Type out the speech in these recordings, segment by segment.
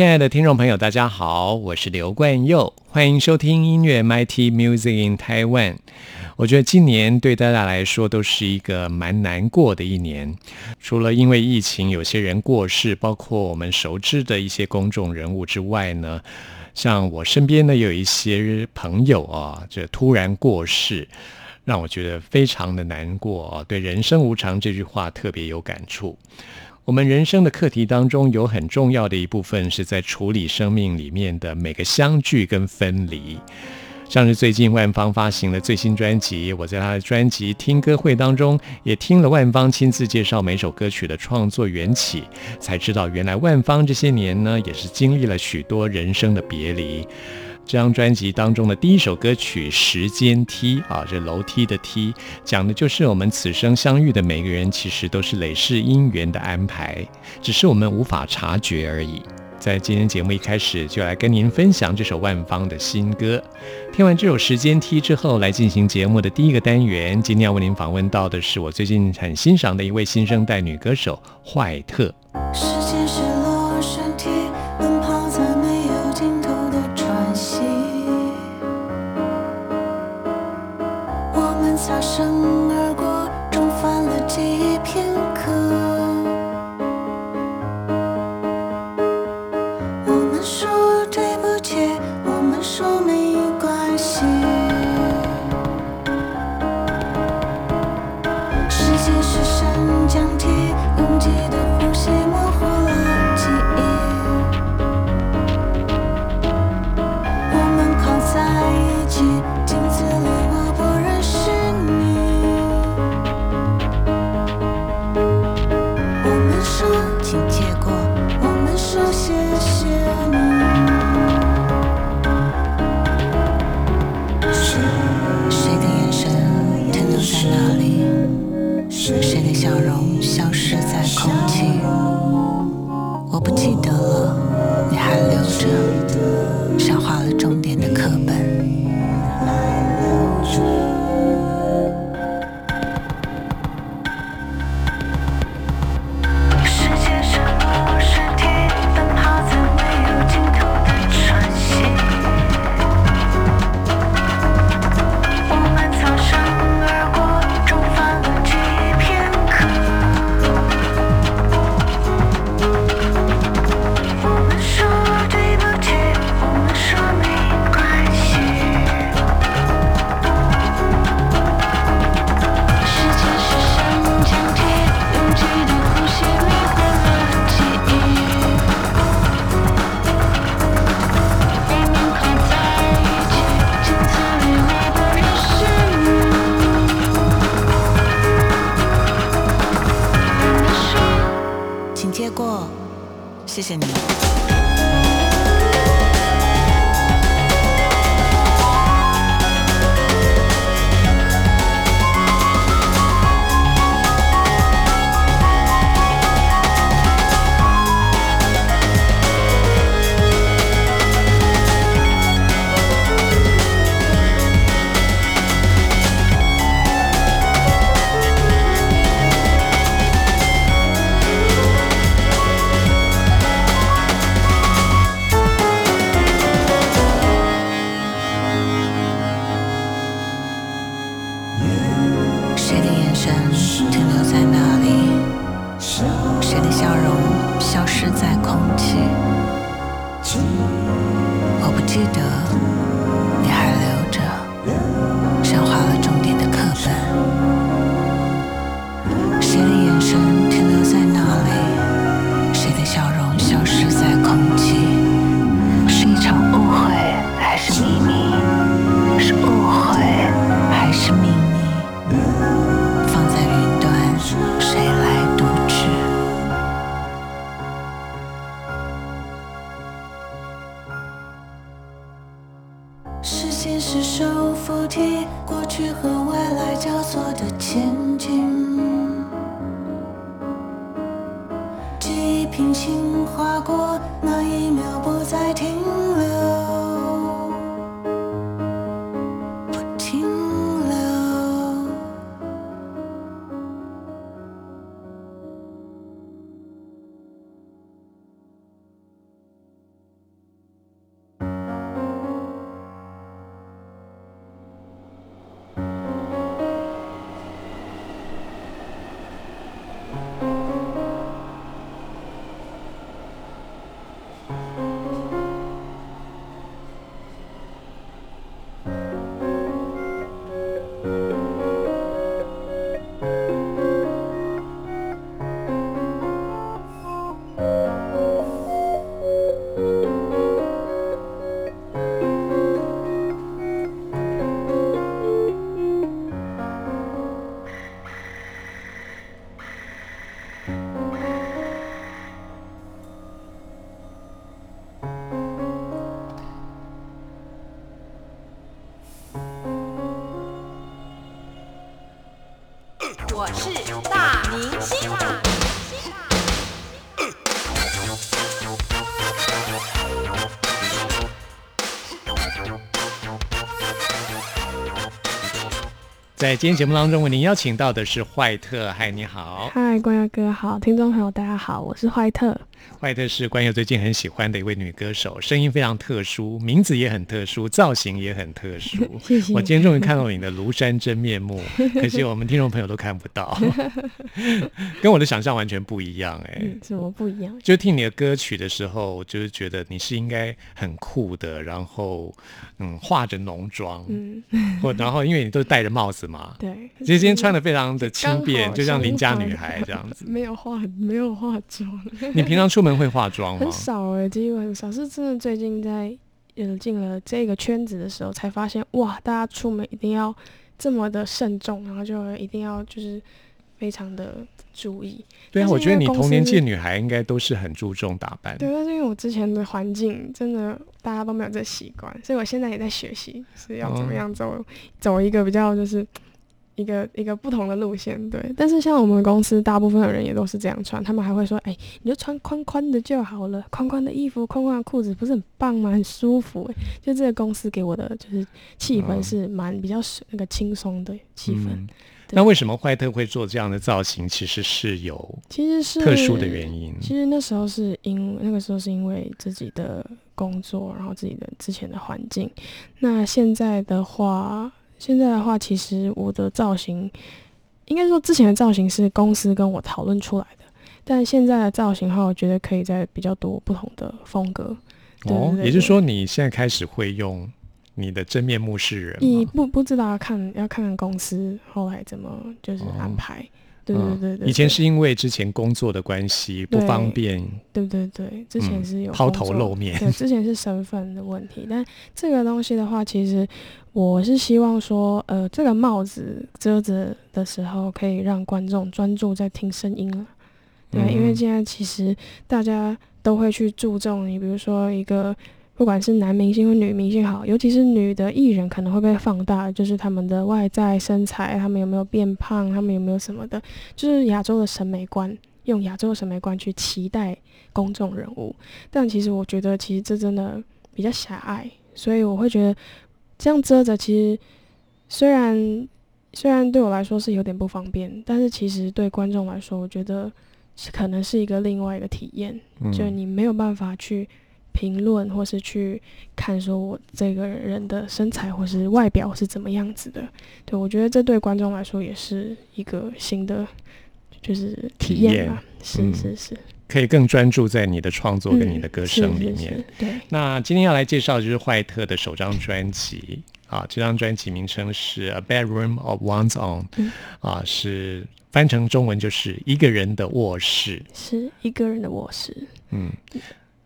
亲爱的听众朋友，大家好，我是刘冠佑，欢迎收听音乐 MIT Music in Taiwan。我觉得今年对大家来说都是一个蛮难过的一年，除了因为疫情有些人过世，包括我们熟知的一些公众人物之外呢，像我身边呢有一些朋友啊，这突然过世，让我觉得非常的难过啊。对“人生无常”这句话特别有感触。我们人生的课题当中，有很重要的一部分是在处理生命里面的每个相聚跟分离。像是最近万芳发行了最新专辑，我在他的专辑听歌会当中也听了万芳亲自介绍每首歌曲的创作缘起，才知道原来万芳这些年呢，也是经历了许多人生的别离。这张专辑当中的第一首歌曲《时间梯》啊，这楼梯的梯，讲的就是我们此生相遇的每个人，其实都是累世姻缘的安排，只是我们无法察觉而已。在今天节目一开始，就来跟您分享这首万芳的新歌。听完这首《时间梯》之后，来进行节目的第一个单元。今天要为您访问到的是我最近很欣赏的一位新生代女歌手坏特。西瓜，西瓜在今天节目当中，为您邀请到的是坏特，嗨，你好，嗨，关耀哥好，听众朋友大家好，我是坏特。坏特是关佑最近很喜欢的一位女歌手，声音非常特殊，名字也很特殊，造型也很特殊。谢谢我今天终于看到你的庐山真面目，可惜我们听众朋友都看不到，跟我的想象完全不一样哎、嗯，什么不一样？就听你的歌曲的时候，就是觉得你是应该很酷的，然后嗯化着浓妆，嗯，或然后因为你都戴着帽子嘛，对。其实今天穿的非常的轻便，就像邻家女孩这样子。没有化，没有化妆，你平常出门会化妆吗很？少哎、几乎很少。是真的最近在呃进了这个圈子的时候，才发现哇，大家出门一定要这么的慎重，然后就一定要就是非常的注意。对啊，我觉得你因为公司同年纪的女孩应该都是很注重打扮。对，但是因为我之前的环境真的大家都没有这习惯，所以我现在也在学习是要怎么哦样走、走一个比较就是一个一个不同的路线。对，但是像我们公司大部分的人也都是这样穿，他们还会说：“哎、你就穿宽宽的就好了，宽宽的衣服、宽宽的裤子，不是很棒吗？很舒服、哎，就这个公司给我的就是气氛嗯是蛮比较那个轻松的气氛。嗯那为什么怀特会做这样的造型？其实是有其实是特殊的原因。其实那时候是因那个时候是因为自己的工作，然后自己的之前的环境。那现在的话，现在的话，其实我的造型，应该说之前的造型是公司跟我讨论出来的，但现在的造型的话，我觉得可以在比较多不同的风格。对哦，也就是说你现在开始会用你的真面目示人？你不不知道要看要看看公司后来怎么就是安排。对对对对以前是因为之前工作的关系不方便对对对，之前嗯是有抛头露面。对，之前是身份的问题，但这个东西的话，其实我是希望说，呃，这个帽子遮着的时候，可以让观众专注在听声音了。对，因为嗯现在其实大家都会去注重你，比如说一个不管是男明星或女明星好，尤其是女的艺人，可能会被放大，就是他们的外在身材，他们有没有变胖，他们有没有什么的，就是亚洲的审美观，用亚洲的审美观去期待公众人物。但其实我觉得，其实这真的比较狭隘，所以我会觉得这样遮着，其实虽然虽然对我来说是有点不方便，但是其实对观众来说，我觉得是可能是一个另外一个体验，嗯就你没有办法去评论或是去看说我这个人的身材或是外表是怎么样子的。对我觉得这对观众来说也是一个新的就是体体验。是嗯是是，可以更专注在你的创作跟嗯你的歌声里面。是对。那今天要来介绍就是坏特的首张专辑啊，这张专辑名称是《A Bedroom of One's Own》嗯啊，是翻成中文就是一个人的卧室。是一个人的卧室，嗯，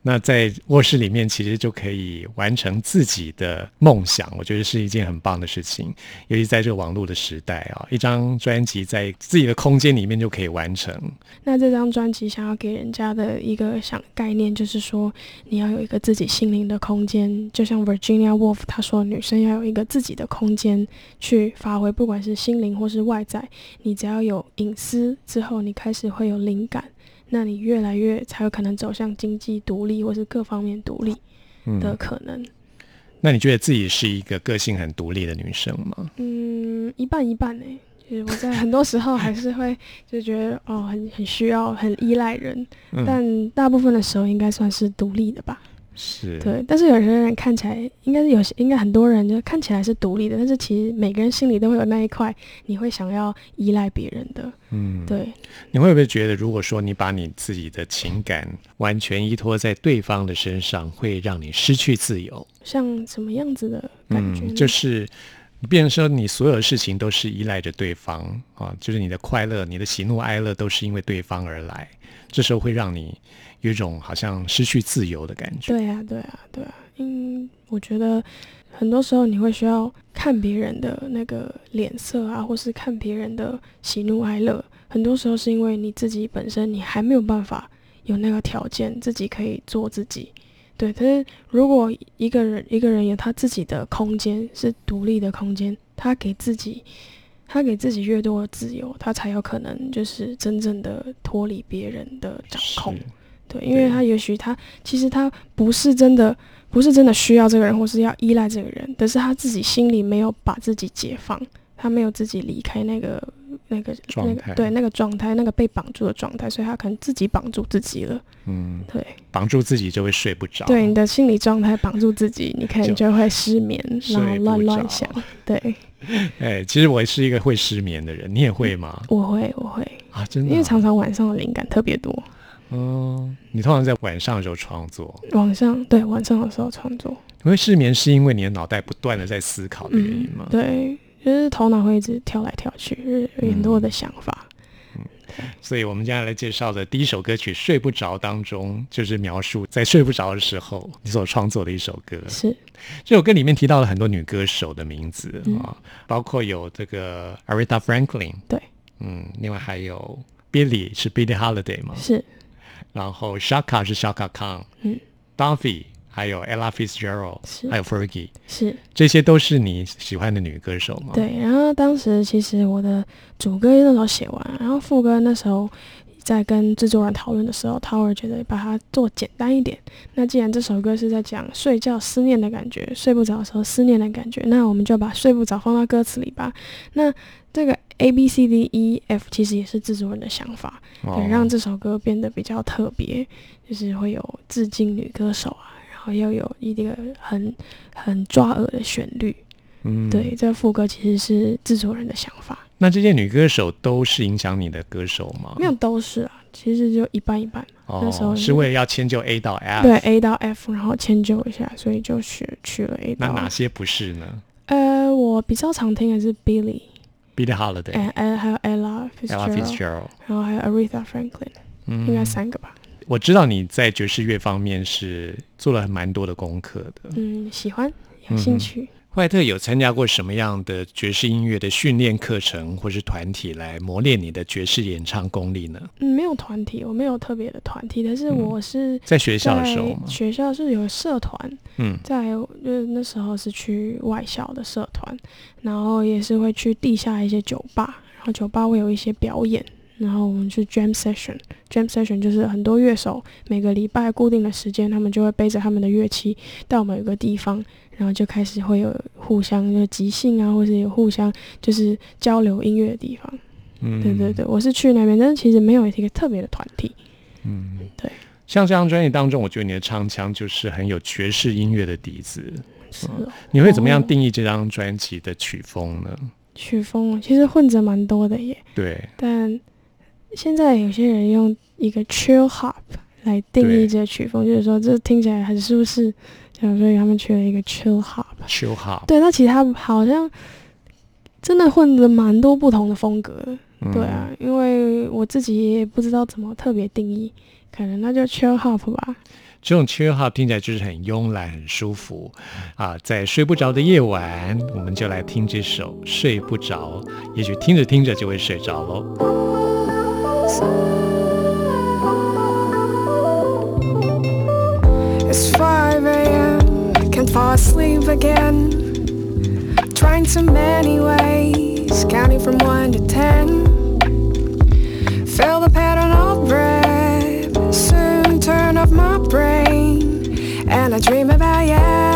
那在卧室里面，其实就可以完成自己的梦想，我觉得是一件很棒的事情。尤其在这个网络的时代啊，一张专辑在自己的空间里面就可以完成。那这张专辑想要给人家的一个想概念，就是说你要有一个自己心灵的空间，就像 Virginia Woolf 她说，女生要有一个自己的空间去发挥，不管是心灵或是外在，你只要有隐私之后，你开始会有灵感。那你越来越才有可能走向经济独立，或是各方面独立的嗯，可能。那你觉得自己是一个个性很独立的女生吗？嗯，一半一半呢、就是我在很多时候还是会 就觉得哦，很很需要，很依赖人，嗯，但大部分的时候应该算是独立的吧。是，对，但是有些人看起来，应该是有些，应该很多人就看起来是独立的，但是其实每个人心里都会有那一块，你会想要依赖别人的。嗯，对，你会不会觉得，如果说你把你自己的情感完全依托在对方的身上，会让你失去自由？像什么样子的感觉？嗯，就是你变成说你所有的事情都是依赖着对方啊，就是你的快乐、你的喜怒哀乐都是因为对方而来，这时候会让你有一种好像失去自由的感觉。对啊，对啊，对啊。嗯，我觉得很多时候你会需要看别人的那个脸色啊，或是看别人的喜怒哀乐。很多时候是因为你自己本身你还没有办法有那个条件，自己可以做自己。对，可是如果一个人一个人有他自己的空间，是独立的空间，他给自己，他给自己越多的自由，他才有可能就是真正的脱离别人的掌控是。对，因为他也许他其实他不是真的不是真的需要这个人，或是要依赖这个人，但是他自己心里没有把自己解放，他没有自己离开那个那个那状态个对那个状态，那个被绑住的状态，所以他可能自己绑住自己了。嗯，对，绑住自己就会睡不着。对，你的心理状态绑住自己，你可能就就会失眠，然后乱乱想。对，哎，其实我是一个会失眠的人，你也会吗？我会我会，啊，真的啊、因为常常晚上的灵感特别多，嗯，你通常在晚上的时候创作，晚上对晚上的时候创作。你会失眠是因为你的脑袋不断的在思考的原因吗？嗯对，就是头脑会一直跳来跳去，就是有很多的想法。嗯所以我们接下来介绍的第一首歌曲《睡不着》当中，就是描述在睡不着的时候你所创作的一首歌。是，这首歌里面提到了很多女歌手的名字、嗯啊，包括有这个 Aretha Franklin，对，嗯，另外还有 Billie 是 Billie Holiday 吗，是，然后 Shaka 是 Shaka Khan，嗯 d u f f y 还有 Ella Fitzgerald，是还有 Fergie，是，这些都是你喜欢的女歌手吗？，对。然后当时其实我的主歌那时候写完，然后副歌那时候在跟制作人讨论的时候，Tower 觉得把它做简单一点。那既然这首歌是在讲睡觉思念的感觉，睡不着的时候思念的感觉，那我们就把睡不着放到歌词里吧。那这个 A B C D E F 其实也是制作人的想法，哦对，让这首歌变得比较特别，就是会有致敬女歌手啊，然后又有一个很很抓耳的旋律。嗯对，这副歌其实是制作人的想法，那这些女歌手都是影响你的歌手吗？没有都是啊，其实就一半一半。那时哦，候是为了要迁就 A 到 F。对 A 到 F，然后迁就一下，所以就取取了 A 到。那哪些不是呢呃，我比较常听的是 Billy，？Billie Holiday、哎哎，还有 Ella Ella Fitzgerald，Fitzgerald，然后还有 Aretha Franklin，嗯应该三个吧。我知道你在爵士乐方面是做了蛮多的功课的。嗯，喜欢，有兴趣。怀特有参加过什么样的爵士音乐的训练课程或是团体来磨练你的爵士演唱功力呢？嗯，没有团体，我没有特别的团体，但是嗯我是在学校的时候吗？学校是有社团，嗯在就是那时候是去外校的社团，然后也是会去地下一些酒吧，然后酒吧会有一些表演，然后我们去 jam session，jam session 就是很多乐手每个礼拜固定的时间，他们就会背着他们的乐器到某一个地方，然后就开始会有互相就即兴啊，或是有互相就是交流音乐的地方。嗯对对对，我是去那边，但是其实没有一个特别的团体。嗯，对。像这张专辑当中，我觉得你的唱腔就是很有爵士音乐的底子。是哦你会怎么样哦定义这张专辑的曲风呢？曲风其实混着蛮多的耶。对，但现在有些人用一个 chill hop 来定义这个曲风，就是说这听起来很舒适，这样所以他们取了一个 chill hop。chill hop，对，那其他好像真的混着蛮多不同的风格的。嗯对啊，因为我自己也不知道怎么特别定义，可能那就 chill hop 吧。这种 chill hop 听起来就是很慵懒、很舒服啊。在睡不着的夜晚，我们就来听这首《睡不着》，也许听着听着就会睡着喽。It's 5 a.m. Can't fall asleep again. Trying so many ways, counting from 1 to 10. Feel the pattern of breath. Soon turn off my brain. And I dream about you.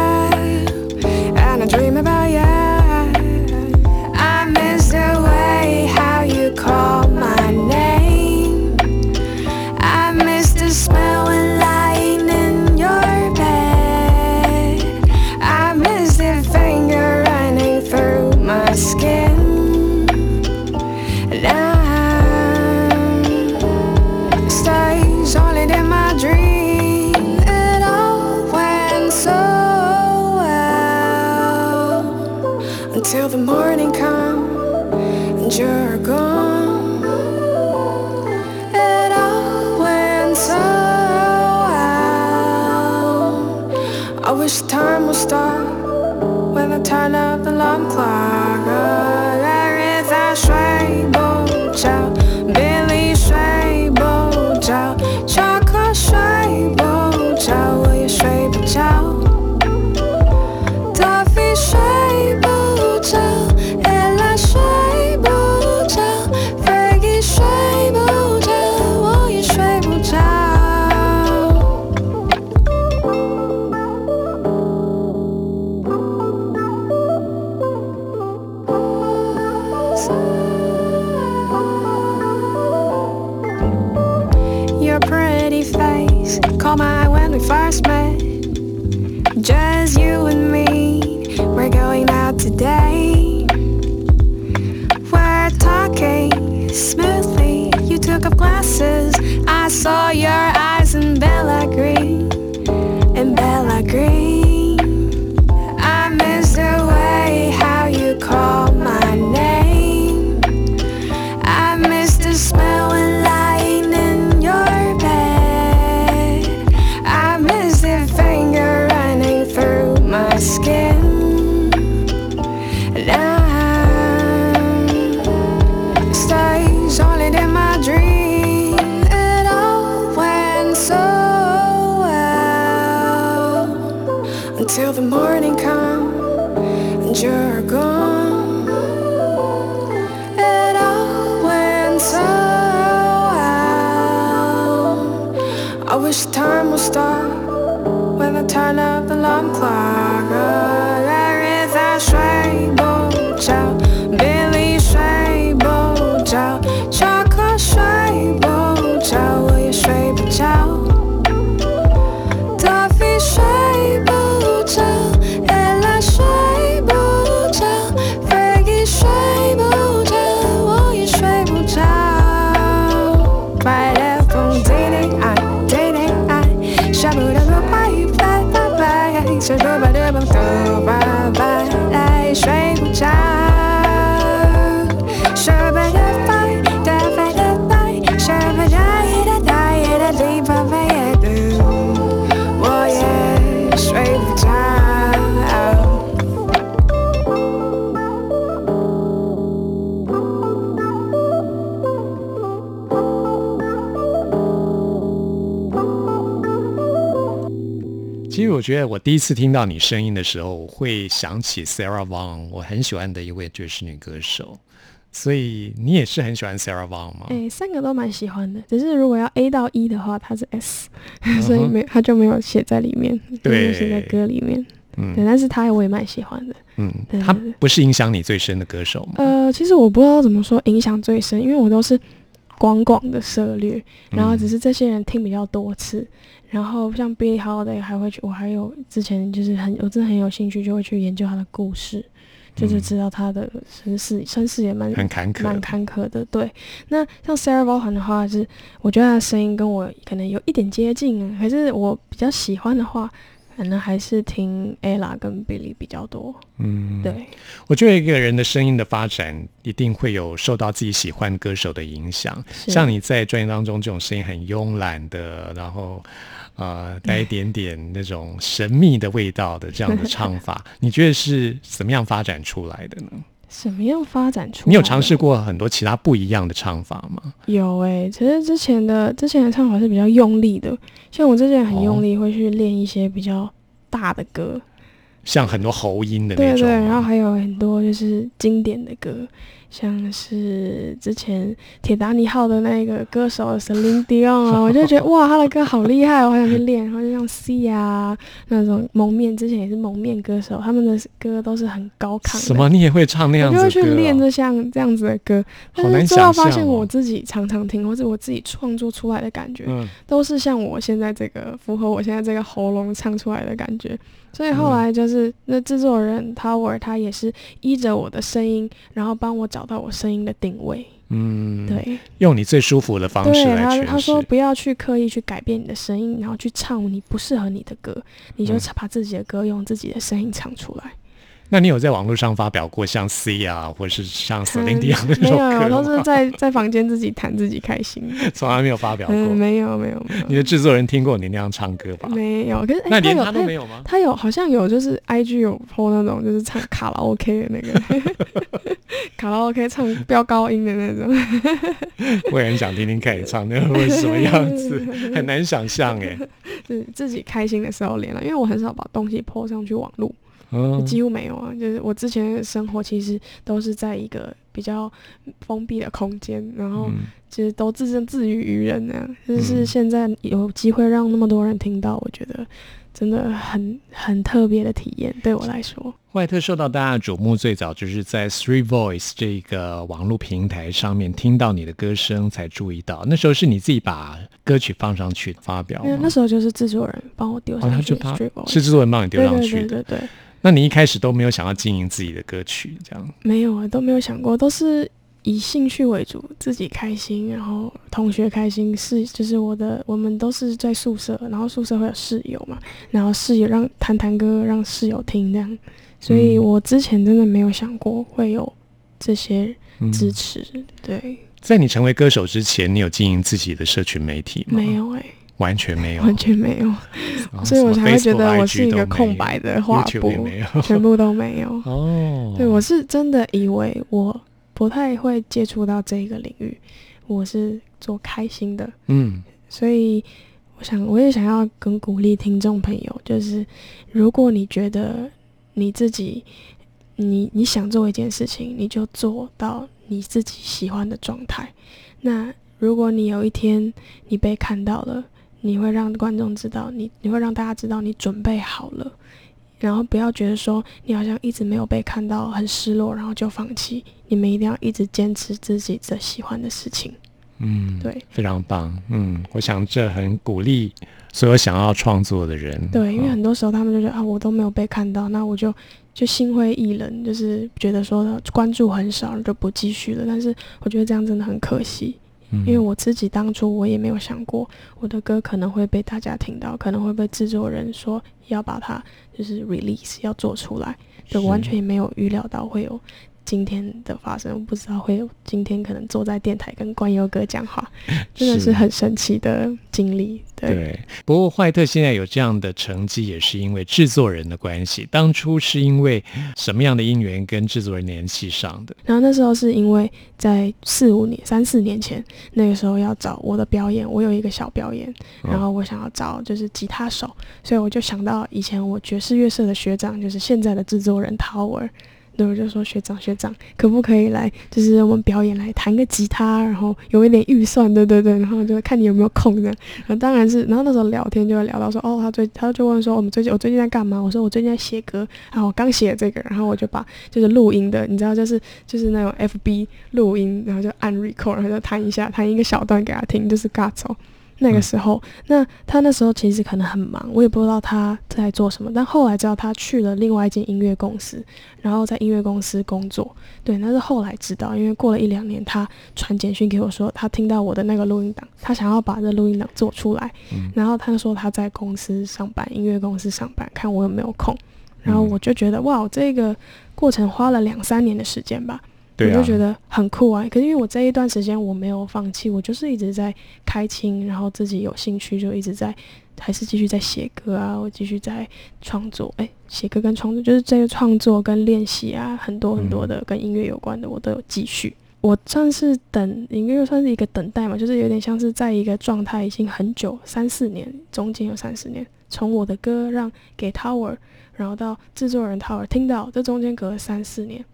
Face caught my when we first met. Just you and me, we're going out today. We're talking smoothly. You took off glasses. I saw your love. 觉得我第一次听到你声音的时候，我会想起 Sarah Vaughan，我很喜欢的一位爵士女歌手。所以你也是很喜欢 Sarah Vaughan 吗？哎、三个都蛮喜欢的，只是如果要 A 到 E 的话，它是 S，、所以没它就没有写在里面，没有写在歌里面。嗯对，但是他我也蛮喜欢的。嗯，她不是影响你最深的歌手吗？呃，其实我不知道怎么说影响最深，因为我都是广广的涉猎，然后嗯只是这些人听比较多次，然后像 Billie Holiday 还会去，我还有之前就是很我真的很有兴趣，就会去研究他的故事，就是嗯知道他的身世，身世也蛮很坎坷。蛮坎坷的。对，那像 Sarah Vaughan 的话是，我觉得他的声音跟我可能有一点接近啊，可是我比较喜欢的话，可能还是听 Ella 跟 Billy 比较多。嗯，对，我觉得一个人的声音的发展，一定会有受到自己喜欢歌手的影响。像你在专业当中这种声音很慵懒的，然后呃 带一点点那种神秘的味道的这样的唱法，你觉得是怎么样发展出来的呢？什么样发展出？你有尝试过很多其他不一样的唱法吗？有诶、其实之前的之前的唱法是比较用力的，像我之前很用力，会去练一些比较大的歌，像很多喉音的那种对对，然后还有很多就是经典的歌，像是之前铁达尼号的那个歌手 Celine Dion 啊，我就觉得哇，他的歌好厉害，我好想去练。然后就像 C 啊那种蒙面，之前也是蒙面歌手，他们的歌都是很高亢的。什么你也会唱那样我就会子的歌、哦？去练这像这样子的歌，好难但是最后发现我哦。自己常常听，或者我自己创作出来的感觉，嗯，都是像我现在这个符合我现在这个喉咙唱出来的感觉。所以嗯后来就是那制作人 Tower 他也是依着我的声音，然后帮我找到我声音的定位。嗯，对，用你最舒服的方式对来诠释。他他说不要去刻意去改变你的声音，然后去唱你不适合你的歌，你就嗯把自己的歌用自己的声音唱出来。那你有在网络上发表过像 C 啊，或者是像 Celine Dion 那嗯没首歌有，都是？在 在房间自己弹自己开心。从来没有发表过。嗯，没有没有没有你的制作人听过你那样唱歌吧？没有，可是、哎那连他有他他都没有吗？他有好像有就是 I G 有 po 那种就是唱 卡拉 OK 的那个 卡拉 OK 唱飙高音的那种，我也很想听听看你唱那个会是什么样子，很难想象哎。就是自己开心的时候连了，因为我很少把东西 po 上去网络，嗯，几乎没有啊。就是我之前的生活其实都是在一个比较封闭的空间，然后嗯其实都自证自娱于人那样。就是嗯现在有机会让那么多人听到，我觉得真的很很特别的体验，对我来说。外特受到大家的瞩目，最早就是在 Three Voice 这个网络平台上面听到你的歌声才注意到。那时候是你自己把歌曲放上去发表吗？那时候就是制作人帮我丢哦，上去他就他是制作人帮你丢上去的。对对对，那你一开始都没有想要经营自己的歌曲，这样？没有啊，都没有想过，都是以兴趣为主，自己开心，然后同学开心，是就是我的，我们都是在宿舍，然后宿舍会有室友嘛，然后室友让弹弹歌让室友听这样，所以嗯我之前真的没有想过会有这些嗯支持，对，在你成为歌手之前，你有经营自己的社群媒体吗？没，有哎、完全没有，完全没有，哦所以我才会觉得我是一个空白的画布。全部都没有。哦，对，我是真的以为我不太会接触到这个领域，我是做开心的，嗯。所以我想我也想要跟鼓励听众朋友，就是如果你觉得你自己你你想做一件事情，你就做到你自己喜欢的状态。那如果你有一天你被看到了，你会让观众知道你，你会让大家知道你准备好了。然后不要觉得说你好像一直没有被看到，很失落，然后就放弃。你们一定要一直坚持自己的喜欢的事情。嗯，对非常棒。嗯，我想这很鼓励所有想要创作的人。对，因为哦很多时候他们就觉得啊，我都没有被看到，那我就就心灰意冷，就是觉得说关注很少，就不继续了。但是我觉得这样真的很可惜，嗯因为我自己当初我也没有想过，我的歌可能会被大家听到，可能会被制作人说要把它就是 release 要做出来，对我完全也没有预料到会有。今天的发生，我不知道会有今天可能坐在电台跟关优哥讲话，真的是很神奇的经历。对，对，不过怀特现在有这样的成绩，也是因为制作人的关系。当初是因为什么样的因缘跟制作人联系上的？然后那时候是因为在四五年、三四年前，那个时候要找我的表演，我有一个小表演，哦然后我想要找就是吉他手，所以我就想到以前我爵士乐社的学长，就是现在的制作人 Tower。对，我就说学长学长，可不可以来，就是我们表演来弹个吉他，然后有一点预算，对对对，然后就看你有没有空这样。然后当然是，然后那时候聊天就会聊到说，哦，他最他就问说我们最近我最近在干嘛？我说我最近在写歌，然后我刚写这个，然后我就把就是录音的，你知道就是就是那种 FB 录音，然后就按 record，然后就弹一下，弹一个小段给他听，就是尬走。那个时候，那他那时候其实可能很忙，我也不知道他在做什么。但后来知道他去了另外一间音乐公司，然后在音乐公司工作。对，那是后来知道，因为过了一两年，他传简讯给我说，他听到我的那个录音档，他想要把这录音档做出来。嗯然后他说他在公司上班，音乐公司上班，看我有没有空。然后我就觉得哇，这个过程花了两三年的时间吧。对啊我就觉得很酷啊。可是因为我这一段时间我没有放弃，我就是一直在开青，然后自己有兴趣就一直在，还是继续在写歌啊，我继续在创作。哎，写歌跟创作就是这个创作跟练习啊，很多很多的跟音乐有关的，我都有继续。我算是等音乐，算是一个等待嘛，就是有点像是在一个状态已经很久，三四年，中间有三四年，从我的歌让给 Tower，然后到制作人 Tower 听到，这中间隔了三四年，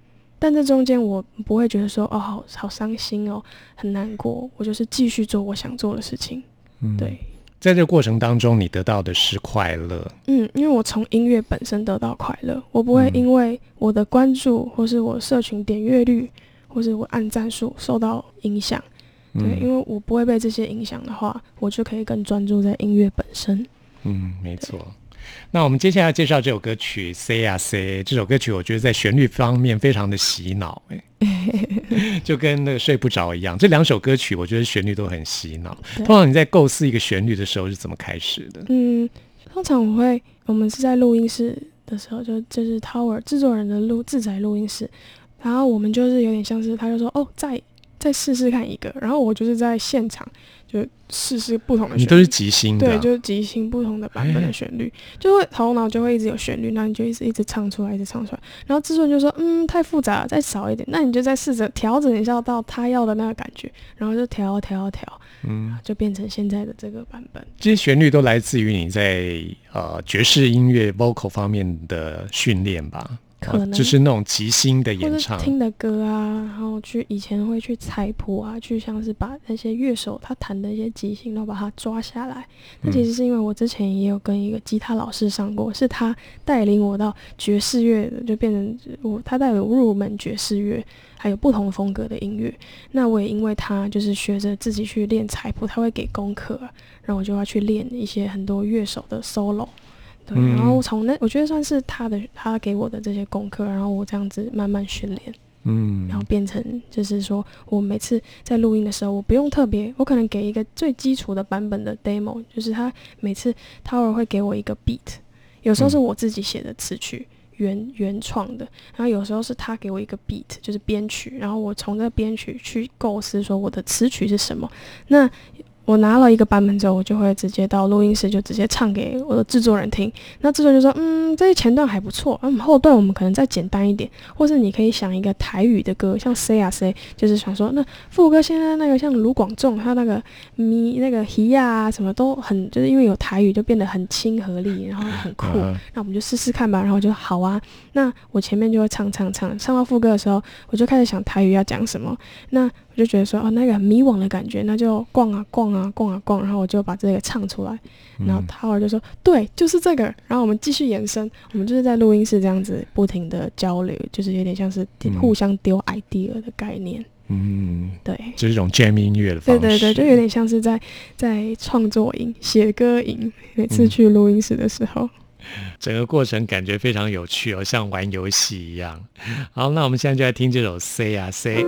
但这中间我不会觉得说哦好好伤心哦，很难过，我就是继续做我想做的事情。嗯，对，在这个过程当中，你得到的是快乐。嗯，因为我从音乐本身得到快乐，我不会嗯因为我的关注或是我社群点阅率或是我按赞数受到影响。对，因嗯为我不会被这些影响的话，我就可以更专注在音乐本身。嗯，没错。那我们接下来介绍这首歌曲《Say 啊 Say》。这首歌曲我觉得在旋律方面非常的洗脑，哎，就跟那个睡不着一样。这两首歌曲我觉得旋律都很洗脑。通常你在构思一个旋律的时候是怎么开始的？嗯，通常我会，我们是在录音室的时候，就就是 Tower 制作人的录自宅录音室，然后我们就是有点像是，他就说哦，再再试试看一个，然后我就是在现场就试试不同的旋律，你都是即兴的啊、对，就是即兴不同的版本哎的旋律，就会头脑就会一直有旋律，那你就一直一直唱出来，一直唱出来。然后制作人就说，嗯，太复杂了，再少一点。那你就再试着调整一下到他要的那个感觉，然后就调调调，嗯，就变成现在的这个版本。这些旋律都来自于你在呃爵士音乐 vocal 方面的训练吧？可能啊就是那种即兴的或演唱。听的歌啊，然后去以前会去采谱啊，去像是把那些乐手他弹的一些即兴然后把它抓下来。那其实是因为我之前也有跟一个吉他老师上过，是他带领我到爵士乐的，就变成我他带我入门爵士乐，还有不同风格的音乐。那我也因为他就是学着自己去练采谱，他会给功课，然后我就要去练一些很多乐手的 solo。对，嗯然后从那我觉得算是他的他给我的这些功课，然后我这样子慢慢训练，嗯。然后变成就是说我每次在录音的时候，我不用特别，我可能给一个最基础的版本的 demo，就是他每次 Tower 会给我一个 beat，有时候是我自己写的词曲。原原创的，然后有时候是他给我一个 beat，就是编曲，然后我从这个编曲去构思说我的词曲是什么。那我拿了一个版本之后，我就会直接到录音室，就直接唱给我的制作人听。那制作人就说：“嗯，这些前段还不错，嗯，后段我们可能再简单一点，或是你可以想一个台语的歌，像 say 啊 say，就是想说那副歌现在那个像卢广仲，还有那个咪那个 He 啊，什么都很，就是因为有台语就变得很亲和力，然后很酷。嗯那我们就试试看吧。然后我就好啊，那我前面就会唱唱唱，唱到副歌的时候，我就开始想台语要讲什么。那我就觉得说，哦，那个很迷惘的感觉，那就逛啊逛啊逛啊逛，然后我就把这个唱出来。然后嗯 Tower 就说，对，就是这个。然后我们继续延伸，我们就是在录音室这样子不停的交流，就是有点像是嗯互相丢 idea 的概念。嗯，对。就是一种 jam 音乐的方式。对对对，就有点像是在在创作营、写歌营。每次嗯去录音室的时候，整个过程感觉非常有趣哦，像玩游戏一样。好，那我们现在就来听这首《Say 啊 Say》。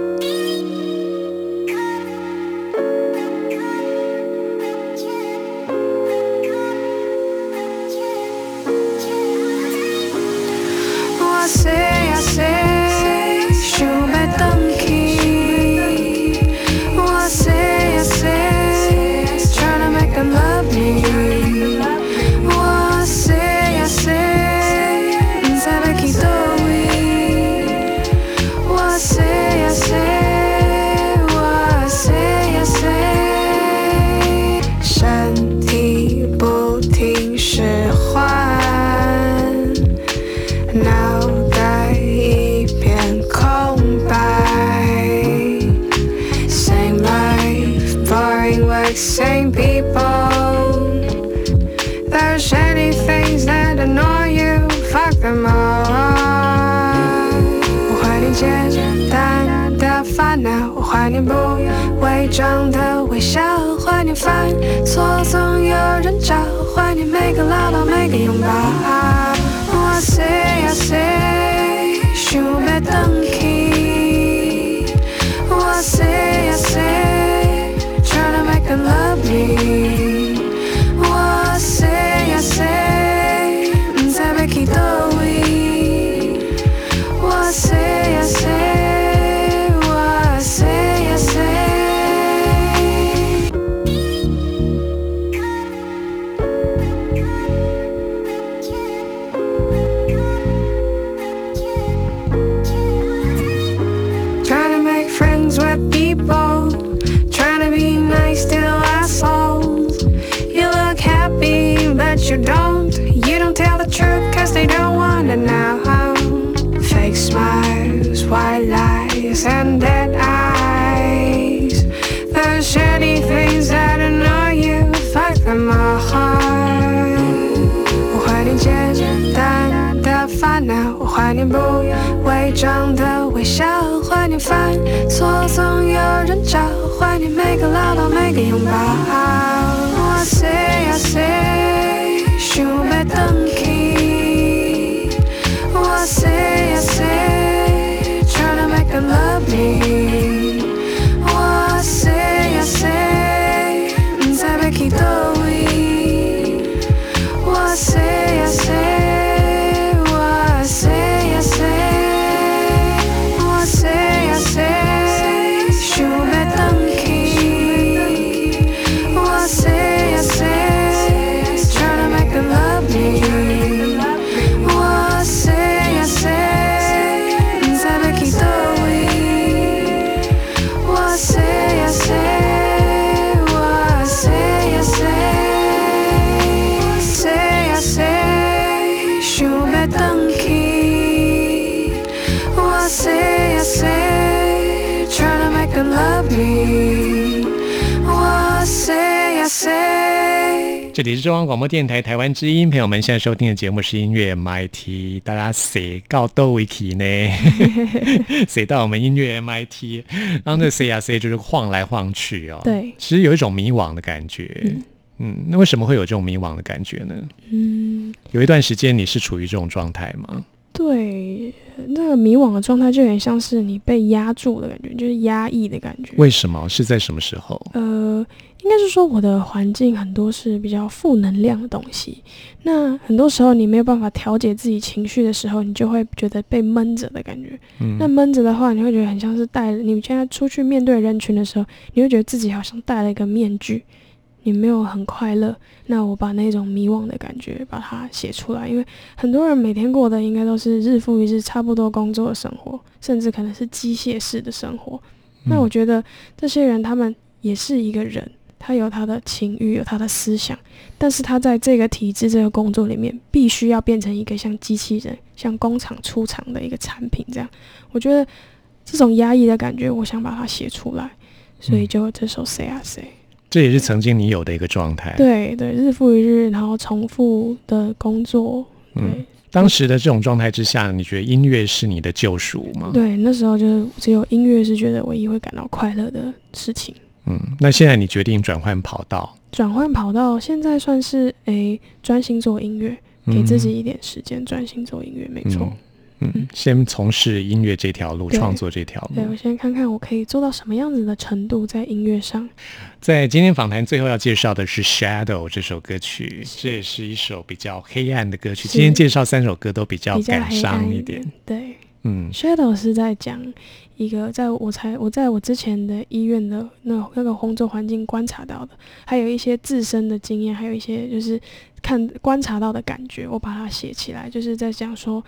犯错总有人教，怀念每个唠叨，每个拥抱。我 say 里是中央广播电台台湾之音，朋友们现在收听的节目是音乐 MIT，大家谁告都维奇呢？谁到我们音乐 MIT，然后那 C 啊 C 就是晃来晃去哦，对其实有一种迷惘的感觉，嗯那为什么会有这种迷惘的感觉呢？嗯，有一段时间你是处于这种状态吗？对，那个迷惘的状态就有点像是你被压住的感觉，就是压抑的感觉。为什么？是在什么时候？呃，应该是说我的环境很多是比较负能量的东西。那很多时候你没有办法调节自己情绪的时候，你就会觉得被闷着的感觉。嗯那闷着的话，你会觉得很像是戴了。你现在出去面对人群的时候，你会觉得自己好像戴了一个面具，你没有很快乐。那我把那种迷惘的感觉把它写出来，因为很多人每天过的应该都是日复一日差不多工作的生活，甚至可能是机械式的生活。那我觉得这些人他们也是一个人，他有他的情欲，有他的思想，但是他在这个体制、这个工作里面，必须要变成一个像机器人、像工厂出厂的一个产品这样。我觉得这种压抑的感觉，我想把它写出来，所以就这首《Say 啊 Say》。这也是曾经你有的一个状态。，对对，日复一日，然后重复的工作，对、嗯，当时的这种状态之下，你觉得音乐是你的救赎吗？，对，那时候就是只有音乐是觉得唯一会感到快乐的事情。嗯，那现在你决定转换跑道，转换跑道，现在算是诶专心做音乐，给自己一点时间专心做音乐，没错。嗯，嗯，先从事音乐这条路，创作这条路。对我先看看我可以做到什么样子的程度在音乐上。在今天访谈最后要介绍的是《Shadow》这首歌曲，这也是一首比较黑暗的歌曲。今天介绍三首歌都比较感伤一点。。对嗯，Shadow 是在讲一个在我才我在我之前的医院的那那个工作环境观察到的，还有一些自身的经验，还有一些就是看观察到的感觉，我把它写起来，就是在讲说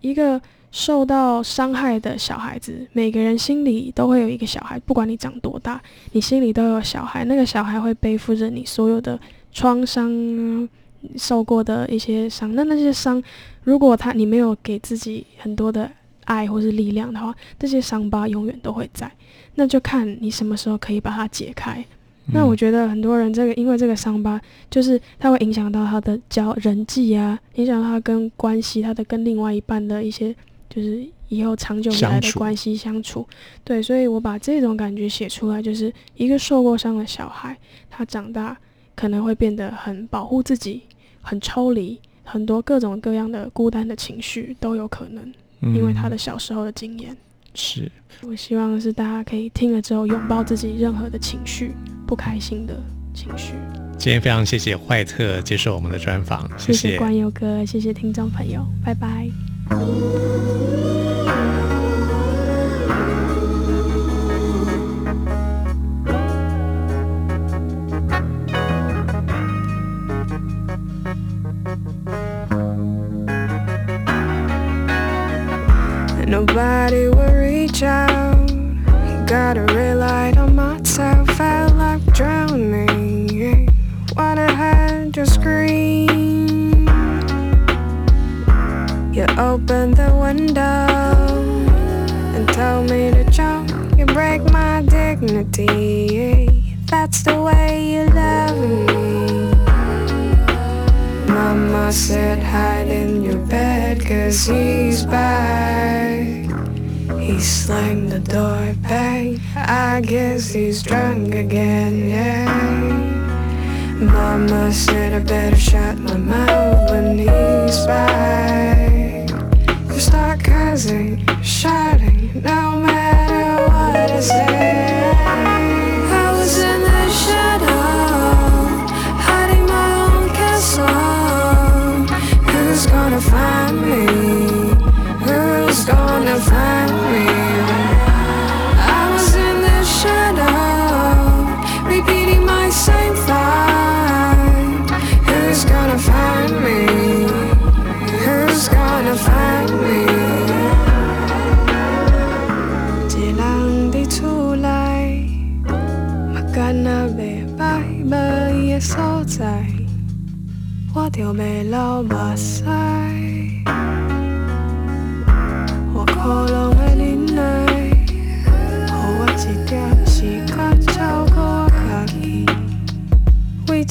一个受到伤害的小孩子，每个人心里都会有一个小孩，不管你长多大，你心里都有小孩，那个小孩会背负着你所有的创伤啊，受过的一些伤。那那些伤，如果他你没有给自己很多的爱或是力量的话，这些伤疤永远都会在。那就看你什么时候可以把它解开。那我觉得很多人这个因为这个伤疤，就是它会影响到他的交人际啊，影响到他跟关系，他的跟另外一半的一些，就是以后长久以来的关系相处。对，所以我把这种感觉写出来，就是一个受过伤的小孩，他长大可能会变得很保护自己，很抽离，很多各种各样的孤单的情绪都有可能，嗯因为他的小时候的经验。是我希望是大家可以听了之后拥抱自己任何的情绪，不开心的情绪。今天非常谢谢坏特接受我们的专访，谢谢谢关佑哥，谢谢听众朋友，拜拜。Nobody will reach out. Gotta rely on myself. Felt like drowning. Wanna had to scream. You open the window and tell me to jump. You break my dignity. That's the way you love me. Mama said hide in your bed cause he's back. Slammed the door bang. I guess he's drunk again, yeah. Mama said I better shut my mouth when he's back. You start cursing, shouting, no matter what I say.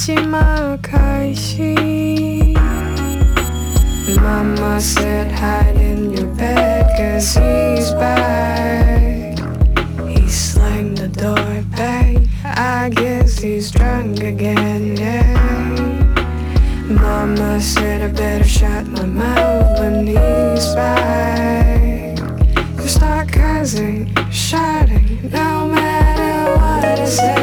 마지막 Mama said hide in your bed cause he's back. He slammed the door back I guess he's drunk again, yeah. Mama said I better shut my mouth when he's back. Just start cursing, shouting, no matter what I say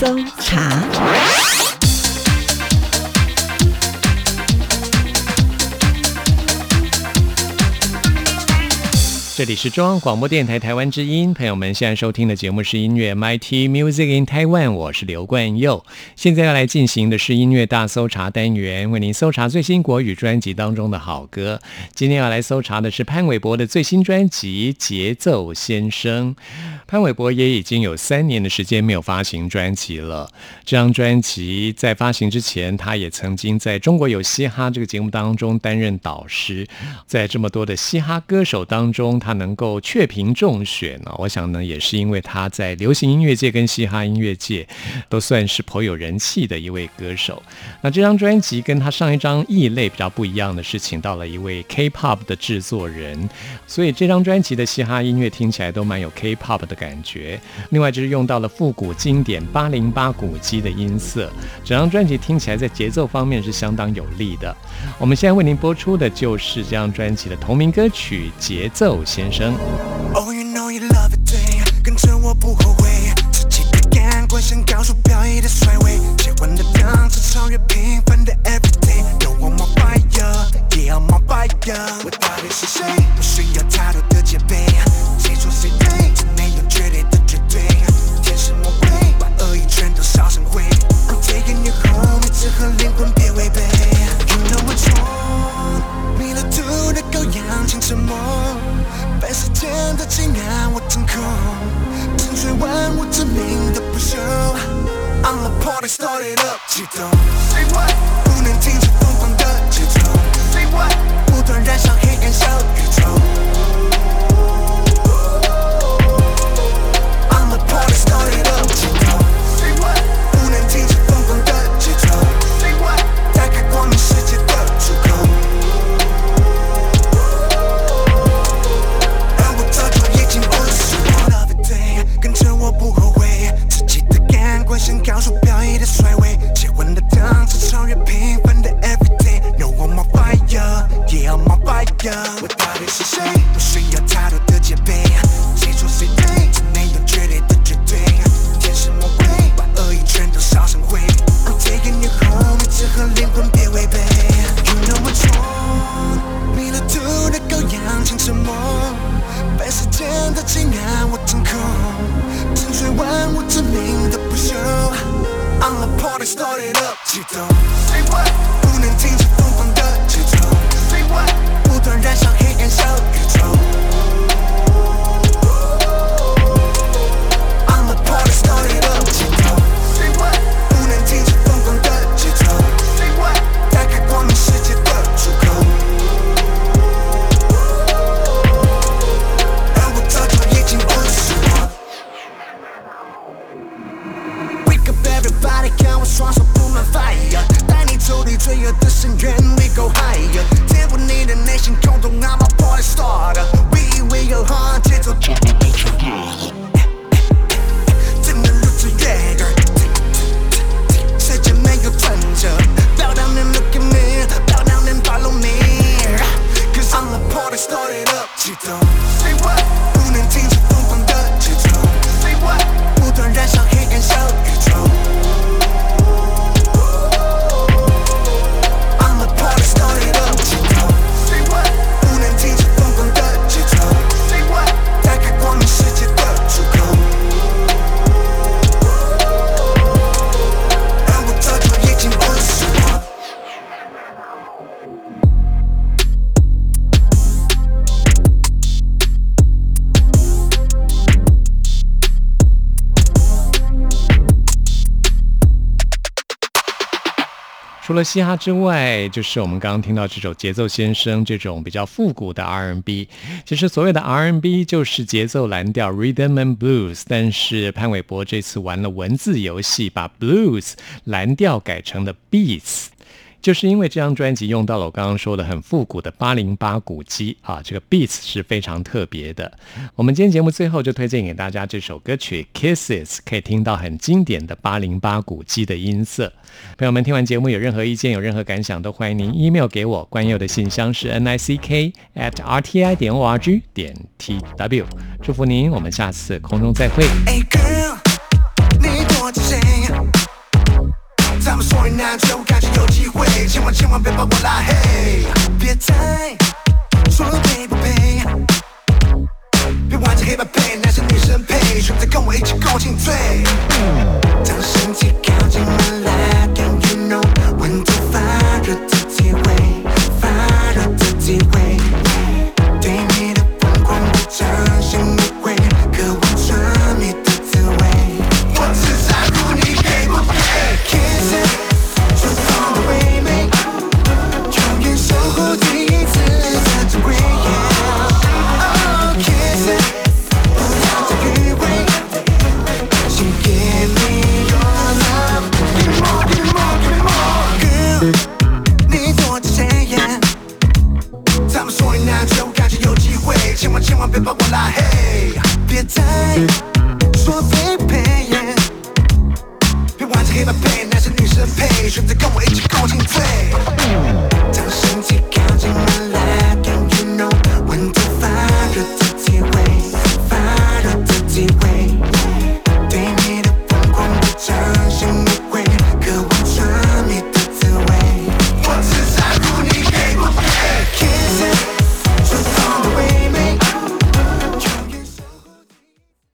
搜查。这里是中央广播电台台湾之音，朋友们现在收听的节目是音乐 MIT Music in Taiwan，我是刘冠佑。现在要来进行的是音乐大搜查单元，为您搜查最新国语专辑当中的好歌。今天要来搜查的是潘玮柏的最新专辑《节奏先生》。潘玮柏也已经有三年的时间没有发行专辑了。这张专辑在发行之前，他也曾经在中国有嘻哈这个节目当中担任导师。在这么多的嘻哈歌手当中，他他能够确评中选呢，我想呢，也是因为他在流行音乐界跟嘻哈音乐界都算是颇有人气的一位歌手。那这张专辑跟他上一张《异类》比较不一样的是，请到了一位 K-pop 的制作人，所以这张专辑的嘻哈音乐听起来都蛮有 K-pop 的感觉。另外就是用到了复古经典八零八鼓机的音色，整张专辑听起来在节奏方面是相当有力的。我们现在为您播出的就是这张专辑的同名歌曲《节奏先生》。Oh, you know you love it，跟着我不后悔。自己的感官像高手表演的帅位，切换的档次超越平凡的 everyday。有我 more fire，也要 more fire。我到底是谁？不需要太多的戒备，谁说谁对？只没有绝对的绝对。天使魔鬼，把恶意全都烧成灰。I'm taking you home，一直和灵魂别违背。You know what's wrong？迷了途的羔羊，请沉默。被时间的惊讶我真空，成全万物之名的不朽。I'm the party started up，启动。Say what？不能停止疯狂的节奏。Say what？不断燃烧黑暗小宇宙。I'm the party started up，激动。Say what？不能停止疯狂的节奏。Say what？不断燃烧黑暗小宇宙。I'm a party started 除了嘻哈之外，就是我们刚刚听到这首《节奏先生》这种比较复古的 R&B。其实所谓的 R&B 就是节奏蓝调 （Rhythm and Blues），但是潘玮柏这次玩了文字游戏，把 Blues 蓝调改成了 Beats。就是因为这张专辑用到了我刚刚说的很复古的八零八鼓机啊，这个 beats 是非常特别的。我们今天节目最后就推荐给大家这首歌曲《Kisses》，可以听到很经典的八零八鼓机的音色。朋友们听完节目有任何意见、有任何感想，都欢迎您 email 给我。关佑的信箱是 n i c k at r t i 点 o r g 点 t w。祝福您，我们下次空中再会。Hey girl，你躲着谁？们说你难追，我感觉有机会，千万千万别把我拉黑，别再说配不配，别玩这黑白配，男生女生配，选择跟我一起共进退，当身体靠近门来。